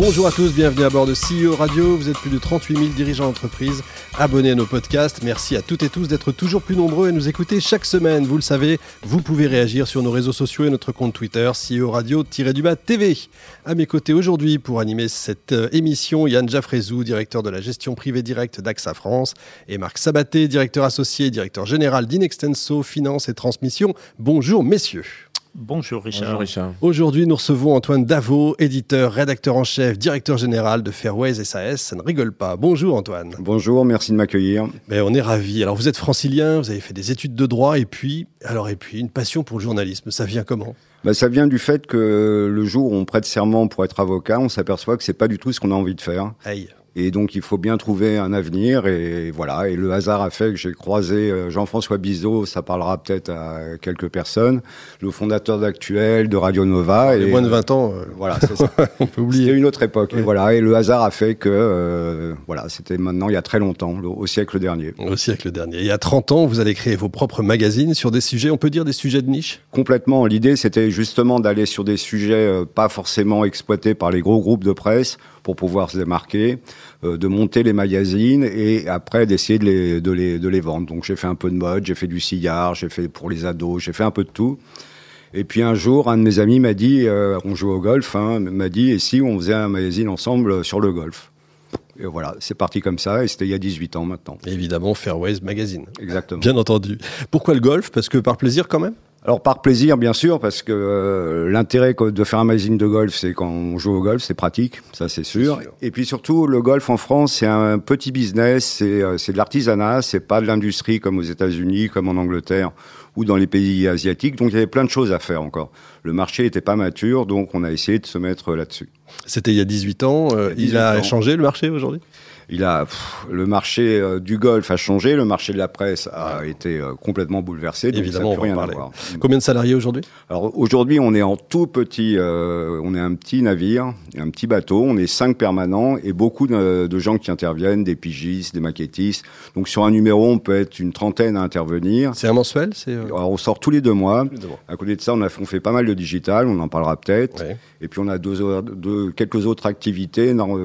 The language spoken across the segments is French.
Bonjour à tous, bienvenue à bord de CEO Radio. Vous êtes plus de 38 000 dirigeants d'entreprise abonnés à nos podcasts. Merci à toutes et tous d'être toujours plus nombreux et nous écouter chaque semaine. Vous le savez, vous pouvez réagir sur nos réseaux sociaux et notre compte Twitter, CEO Radio-du-bas TV. À mes côtés aujourd'hui pour animer cette euh, émission, Yann Jaffrezou, directeur de la gestion privée directe d'AXA France, et Marc Sabaté, directeur associé et directeur général d'Inextenso Finance et Transmission. Bonjour messieurs. Bonjour Richard. Richard. Aujourd'hui, nous recevons Antoine Davot, éditeur, rédacteur en chef, directeur général de Fairways SAS. Ça ne rigole pas. Bonjour Antoine. Bonjour, merci de m'accueillir. Mais ben, on est ravis. Alors vous êtes francilien, vous avez fait des études de droit et puis, alors et puis une passion pour le journalisme. Ça vient comment? Ben, ça vient du fait que le jour où on prête serment pour être avocat, on s'aperçoit que c'est pas du tout ce qu'on a envie de faire. Aïe. Et donc, il faut bien trouver un avenir. Et voilà. Et le hasard a fait que j'ai croisé euh, Jean-François Bizot. Ça parlera peut-être à quelques personnes. Le fondateur d'Actuel, de Radio Nova. Et moins de 20 ans. Euh, voilà, c'est ça. On peut oublier. C'était une autre époque. Et voilà. Et le hasard a fait que, euh, voilà, c'était maintenant il y a très longtemps, au siècle dernier. Au siècle dernier. Il y a 30 ans, vous allez créer vos propres magazines sur des sujets, on peut dire des sujets de niche? Complètement. L'idée, c'était justement d'aller sur des sujets pas forcément exploités par les gros groupes de presse pour pouvoir se démarquer, euh, de monter les magazines et après d'essayer de les, de, les, de les vendre. Donc j'ai fait un peu de mode, j'ai fait du cigare, j'ai fait pour les ados, j'ai fait un peu de tout. Et puis un jour, un de mes amis m'a dit, euh, on joue au golf, hein, m'a dit, et si on faisait un magazine ensemble sur le golf? Et voilà, c'est parti comme ça, et c'était il y a 18 ans maintenant. évidemment, Fairways Magazine. Exactement. Bien entendu. Pourquoi le golf? Parce que par plaisir quand même? Alors par plaisir bien sûr parce que euh, l'intérêt de faire un magazine de golf c'est quand on joue au golf c'est pratique ça c'est sûr. et puis surtout le golf en France c'est un petit business c'est euh, c'est de l'artisanat c'est pas de l'industrie comme aux États-Unis comme en Angleterre ou dans les pays asiatiques. Donc il y avait plein de choses à faire encore. Le marché n'était pas mature donc on a essayé de se mettre là-dessus. C'était il y a 18 ans euh, il, a changé le marché aujourd'hui? Il a le marché euh, du golf a changé, le marché de la presse a été euh, complètement bouleversé. Donc Évidemment, ça rien à voir. Combien de salariés aujourd'hui? Alors aujourd'hui, on est en tout petit, euh, on est un petit navire, un petit bateau. On est cinq permanents et beaucoup de, gens qui interviennent, des pigistes, des maquettistes. Donc sur un numéro, on peut être une trentaine à intervenir. C'est un mensuel C'est Alors on sort tous les deux mois. À côté de ça, on, a, on fait pas mal de digital. On en parlera peut-être. Et puis on a deux, deux, quelques autres activités dans,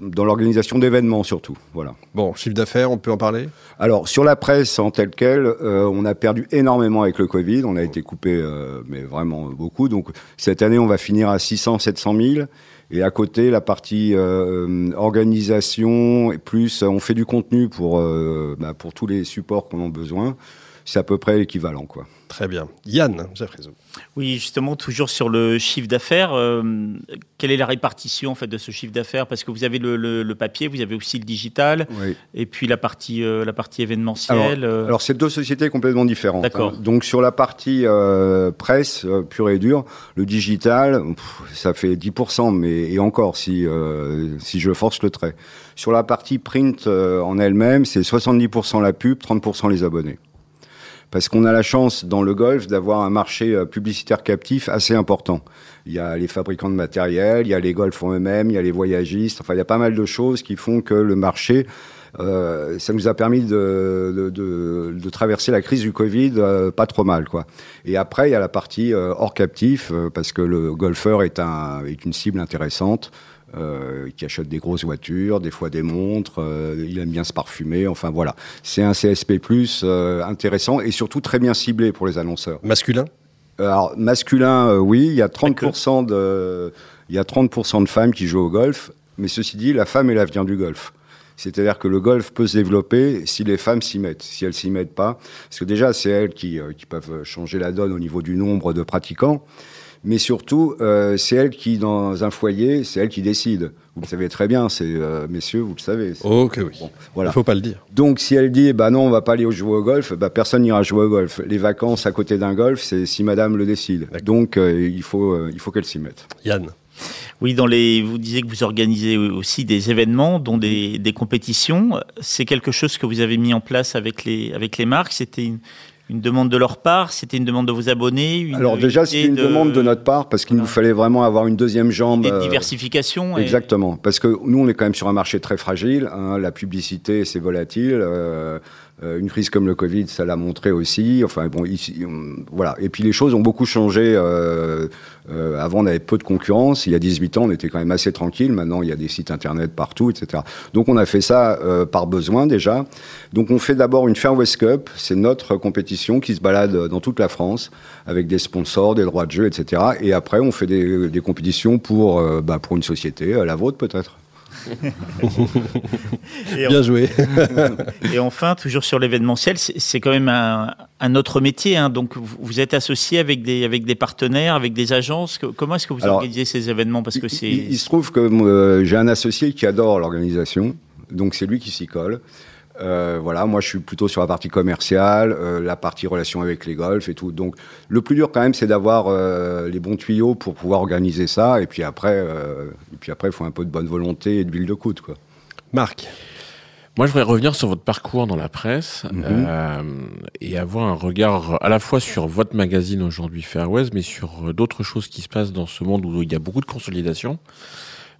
dans l'organisation d'événements surtout. Voilà. Bon, chiffre d'affaires, on peut en parler? Alors, sur la presse en telle quelle, euh, on a perdu énormément avec le Covid. On a été coupé, euh, mais vraiment beaucoup. Donc, cette année, on va finir à 600, 700 000. Et à côté, la partie euh, organisation, et plus on fait du contenu pour, bah, pour tous les supports qu'on a besoin. C'est à peu près l'équivalent, quoi. Très bien. Yann Jaffrezou. Oui, justement, toujours sur le chiffre d'affaires. Euh, quelle est la répartition en fait de ce chiffre d'affaires? Parce que vous avez le, papier, vous avez aussi le digital, et puis la partie, euh, la partie événementielle. Alors, alors c'est deux sociétés complètement différentes. Hein. D'accord. Donc sur la partie euh, presse pure et dure, le digital, ça fait 10%, mais et encore si si je force le trait. Sur la partie print en elle-même, c'est 70% la pub, 30% les abonnés parce qu'on a la chance dans le golf d'avoir un marché euh, publicitaire captif assez important. Il y a les fabricants de matériel, il y a les golfs eux-mêmes, il y a les voyagistes, enfin il y a pas mal de choses qui font que le marché, euh, ça nous a permis de, de, de, de, traverser la crise du Covid euh, pas trop mal. quoi. Et après, il y a la partie euh, hors captif, parce que le golfeur est, un, est une cible intéressante. Euh, qui achète des grosses voitures, des fois des montres, euh, il aime bien se parfumer, enfin voilà. C'est un CSP+, euh, intéressant et surtout très bien ciblé pour les annonceurs. Masculin? Alors, masculin, oui, il y a 30% de... Il y a 30% de femmes qui jouent au golf, mais ceci dit, la femme est l'avenir du golf. C'est-à-dire que le golf peut se développer si les femmes s'y mettent. Si elles s'y mettent pas, parce que déjà c'est elles qui, qui peuvent changer la donne au niveau du nombre de pratiquants mais surtout, euh, c'est elle qui, dans un foyer, c'est elle qui décide. Vous le savez très bien, c'est euh, messieurs, vous le savez. Ok, oui. voilà. Il faut pas le dire. Donc, si elle dit, bah non, on va pas aller jouer au golf, bah personne n'ira jouer au golf. Les vacances à côté d'un golf, c'est si Madame le décide. Donc, euh, il faut, il faut qu'elle s'y mette. Yann. Oui, dans les, vous disiez que vous organisez aussi des événements, dont des, des compétitions. C'est quelque chose que vous avez mis en place avec les, avec les marques? C'était une, une demande de leur part? C'était une demande de vos abonnés? Alors déjà, c'était une demande de notre part parce qu'il nous fallait vraiment avoir une deuxième jambe. Une euh, diversification. Exactement. Parce que nous, on est quand même sur un marché très fragile. Hein. la publicité, c'est volatile. Euh, Euh, une crise comme le Covid, ça l'a montré aussi. Enfin bon, ici, voilà. Et puis les choses ont beaucoup changé. Euh, euh, avant, on avait peu de concurrence. Il y a 18 ans, on était quand même assez tranquille. Maintenant, il y a des sites internet partout, etc. Donc, on a fait ça par besoin déjà. Donc, on fait d'abord une Fair West Cup. C'est notre compétition qui se balade dans toute la France avec des sponsors, des droits de jeu, etc. Et après, on fait des, des compétitions pour, bah, pour une société, la vôtre peut-être. Et, Bien joué. et enfin, toujours sur l'événementiel, c'est quand même un, un autre métier. hein. Donc, vous, êtes associé avec des, avec des partenaires, avec des agences. Comment est-ce que vous Alors, organisez ces événements? Parce que. Il, il se trouve que euh, j'ai un associé qui adore l'organisation, donc c'est lui qui s'y colle. Euh, voilà, moi je suis plutôt sur la partie commerciale, euh, la partie relation avec les golfs et tout. Donc le plus dur quand même, c'est d'avoir euh, les bons tuyaux pour pouvoir organiser ça. Et puis après, euh, et puis après, il faut un peu de bonne volonté et de d'huile de coude, quoi. Marc, Moi, je voudrais revenir sur votre parcours dans la presse Mhm. euh, et avoir un regard à la fois sur votre magazine aujourd'hui Fairways, mais sur d'autres choses qui se passent dans ce monde où il y a beaucoup de consolidation.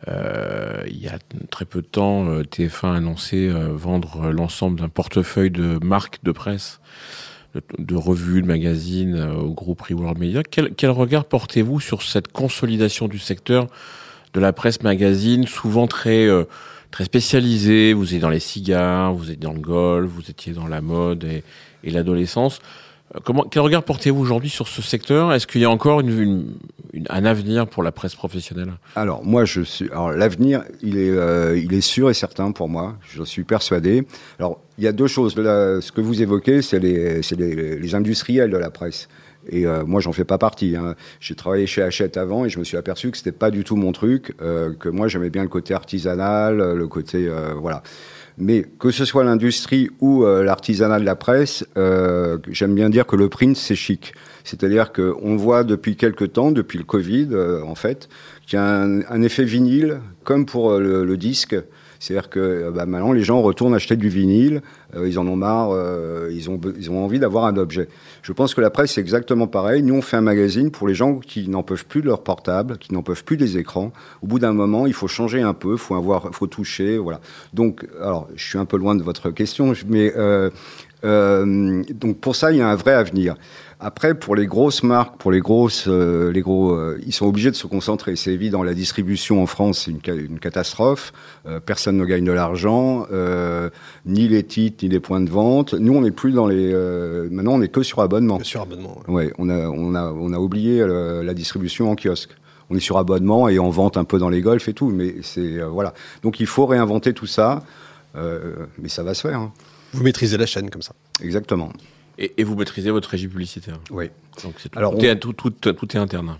Euh, il y a très peu de temps, euh, TF1 a annoncé euh, vendre l'ensemble d'un portefeuille de marques de presse, de, revues, de magazines au groupe Reworld Media. Quel, regard portez-vous sur cette consolidation du secteur de la presse magazine, souvent très très spécialisé. Vous êtes dans les cigares, vous êtes dans le golf, vous étiez dans la mode et l'adolescence. Euh, Comment, quel regard portez-vous aujourd'hui sur ce secteur? Est-ce qu'il y a encore un avenir pour la presse professionnelle? Alors moi, je suis. Alors l'avenir, il est, euh, sûr et certain pour moi. Je suis persuadé. Alors il y a deux choses. Ce que vous évoquez, c'est les, les, les industriels de la presse. Et euh, moi, j'en fais pas partie. hein. J'ai travaillé chez Hachette avant et je me suis aperçu que c'était pas du tout mon truc. euh, que moi, j'aimais bien le côté artisanal, le côté voilà. Mais que ce soit l'industrie ou euh, l'artisanat de la presse, euh, j'aime bien dire que le print, c'est chic. C'est-à-dire qu'on voit depuis quelques temps, depuis le Covid, euh, en fait, qu'il y a un, effet vinyle, comme pour euh, le disque. C'est-à-dire que euh, bah, maintenant, les gens retournent acheter du vinyle, euh, ils en ont marre, euh, ils, ont, ils ont envie d'avoir un objet. Je pense que la presse, c'est exactement pareil. Nous, on fait un magazine pour les gens qui n'en peuvent plus de leur portable, qui n'en peuvent plus des écrans. Au bout d'un moment, il faut changer un peu, faut avoir, faut toucher, voilà. Donc, alors, je suis un peu loin de votre question, mais euh, euh, donc pour ça, il y a un vrai avenir. Après, pour les grosses marques, pour les grosses, euh, les gros, euh, ils sont obligés de se concentrer. C'est évident. La distribution en France, c'est une, ca- une catastrophe. Euh, personne ne gagne de l'argent, ni les titres, ni les points de vente. Nous, on n'est plus dans les. maintenant, on n'est que sur abonnement. sur abonnement. ouais. Ouais, on a, on a, on a oublié la distribution en kiosque. On est sur abonnement et on vente un peu dans les golfs et tout, mais c'est voilà. Donc il faut réinventer tout ça, mais ça va se faire. hein. Vous maîtrisez la chaîne comme ça. Exactement. et, et vous maîtrisez votre régie publicitaire. Oui. Donc tout, Alors, tout, on- est, tout, tout, tout est interne.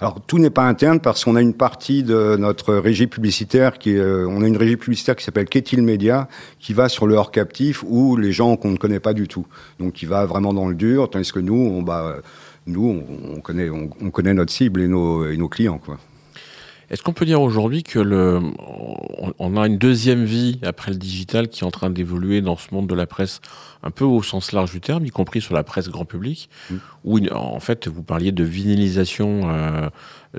Alors tout n'est pas interne parce qu'on a une partie de notre régie publicitaire qui est, euh, on a une régie publicitaire qui s'appelle Ketil Media qui va sur le hors captif ou les gens qu'on ne connaît pas du tout. Donc qui va vraiment dans le dur, tandis que nous, on bah, euh, nous, on, on connaît, on, on connaît notre cible et nos, et nos clients quoi. Est-ce qu'on peut dire aujourd'hui que le, on, a une deuxième vie après le digital qui est en train d'évoluer dans ce monde de la presse un peu au sens large du terme, y compris sur la presse grand public, Mm. où en fait vous parliez de vinylisation euh,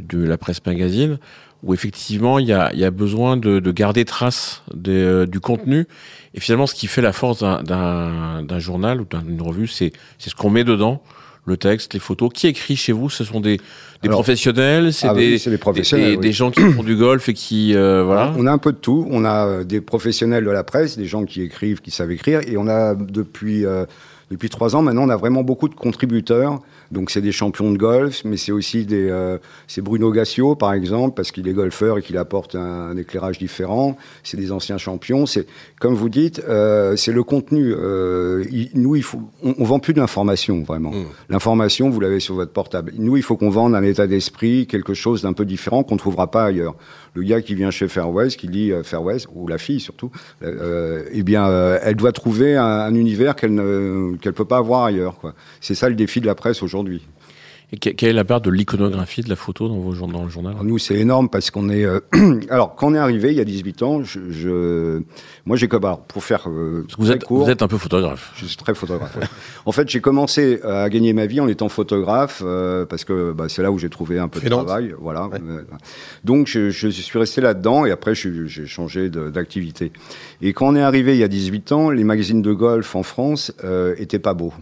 de la presse magazine, où effectivement il y a, il y a besoin de, de garder trace de- du contenu. Et finalement, ce qui fait la force d'un- journal ou d'une revue, c'est c'est ce qu'on met dedans. Le texte, les photos. Qui écrit chez vous? Ce sont des, des Alors, professionnels, c'est ah des, des des, professionnels, des- oui. des gens qui font du golf et qui euh, voilà. On a un peu de tout. On a euh, des professionnels de la presse, des gens qui écrivent, qui savent écrire, et on a depuis euh, depuis trois ans maintenant, on a vraiment beaucoup de contributeurs. Donc c'est des champions de golf, mais c'est aussi des euh, c'est Bruno Gassio par exemple parce qu'il est golfeur et qu'il apporte un, un éclairage différent. C'est des anciens champions. C'est comme vous dites, euh, c'est le contenu. Euh, il- nous, il faut on, on vend plus de l'information vraiment. Mm. L'information, vous l'avez sur votre portable. Nous, il faut qu'on vende un état d'esprit, quelque chose d'un peu différent qu'on ne trouvera pas ailleurs. Le gars qui vient chez Fairways, qui lit euh, Fairways, ou la fille surtout, euh, eh bien, euh, elle doit trouver un, un univers qu'elle ne peut pas avoir ailleurs. C'est ça le défi de la presse aujourd'hui. Et quelle est la part de l'iconographie de la photo dans, vos, dans le journal? Nous, c'est énorme parce qu'on est. Euh, alors, quand on est arrivé il y a 18 ans, je, je... moi, j'ai comme. Alors, pour faire. Euh, vous, êtes, court, vous êtes un peu photographe. Je suis très photographe. en fait, j'ai commencé à gagner ma vie en étant photographe euh, parce que bah, c'est là où j'ai trouvé un peu de travail. Voilà. Ouais. Donc, je, je, suis resté là-dedans et après, j'ai changé d'activité. Et quand on est arrivé il y a 18 ans, les magazines de golf en France euh, étaient pas beaux,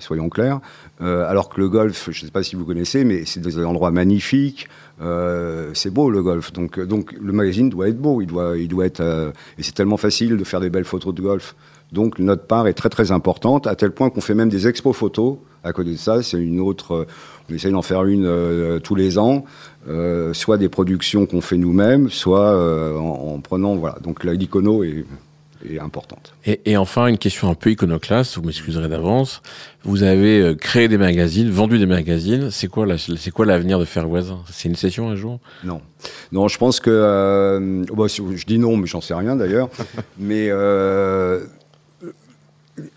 soyons clairs. Euh, alors que le golf, je ne sais pas si vous connaissez, mais c'est des endroits magnifiques. Euh, c'est beau le golf, donc donc le magazine doit être beau, il doit il doit être euh, et c'est tellement facile de faire des belles photos de golf. Donc notre part est très très importante à tel point qu'on fait même des expos photos. À côté de ça, c'est une autre. On essaye d'en faire une euh, tous les ans, euh, soit des productions qu'on fait nous-mêmes, soit euh, en, en, prenant voilà. Donc l'icono est est importante. Et, et, enfin, une question un peu iconoclaste, vous m'excuserez d'avance. Vous avez euh, créé des magazines, vendu des magazines. C'est quoi, c'est quoi l'avenir de Fairways? C'est une session un jour? Non, non. Je pense que euh, bon, je dis non, mais j'en sais rien d'ailleurs. mais euh,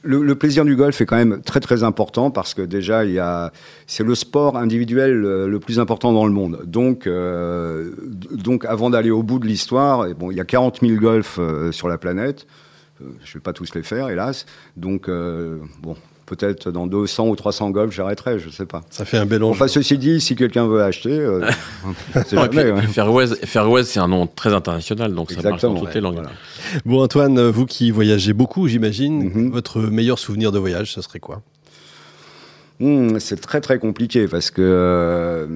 le, plaisir du golf est quand même très très important parce que déjà il y a c'est le sport individuel le, le, plus important dans le monde. Donc euh, donc avant d'aller au bout de l'histoire, bon il y a 40 000 golfs euh, sur la planète. Euh, je vais pas tous les faire hélas. Donc euh, bon peut-être dans 200 ou 300 golfs, j'arrêterai, je sais pas. Ça fait un bel enjeu. Enfin, ceci dit, si quelqu'un veut acheter, euh, c'est jamais. Ouais. Fairways, Fairways c'est un nom très international, donc Exactement, ça marche dans toutes ouais, les langues. Voilà. Bon, Antoine, vous qui voyagez beaucoup, j'imagine, Mm -hmm. votre meilleur souvenir de voyage, ce serait quoi? Mmh, C'est très très compliqué parce que euh,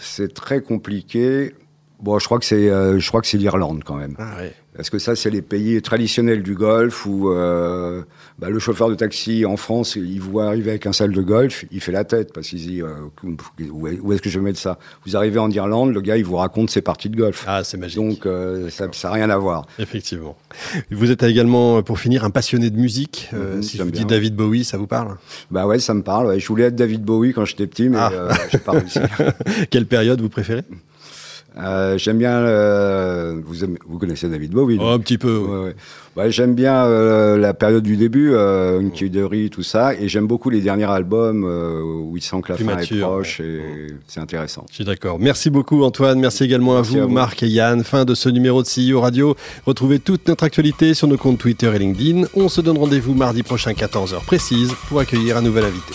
c'est très compliqué. Bon, je crois que c'est, euh, je crois que c'est l'Irlande quand même. Ah ouais. Parce que ça, c'est les pays traditionnels du golf où euh, bah, le chauffeur de taxi en France, il voit arriver avec un salle de golf, il fait la tête parce qu'il dit euh, où est-ce que je vais mettre ça? Vous arrivez en Irlande, le gars, il vous raconte ses parties de golf. Ah, c'est magique. Donc, ça n'a rien à voir. Effectivement. Vous êtes également, pour finir, un passionné de musique. -hmm, si je vous dis David Bowie, ça vous parle? Bah ouais, ça me parle. Ouais. Je voulais être David Bowie quand j'étais petit, mais ah. j'ai pas réussi. Quelle période vous préférez? Euh, j'aime bien. Euh, vous, aimez, vous connaissez David Bowie oh, Un petit peu. Ouais, ouais. Ouais, j'aime bien euh, la période du début, euh, Unky Derry, tout ça, et j'aime beaucoup les derniers albums où il sent que la Plus fin mature, est proche, ouais. et c'est intéressant. Je suis d'accord. Merci beaucoup Antoine. Merci également Merci à, vous, à vous, Marc et Yann. Fin de ce numéro de CEO Radio. Retrouvez toute notre actualité sur nos comptes Twitter et LinkedIn. On se donne rendez-vous mardi prochain 14h précise pour accueillir un nouvel invité.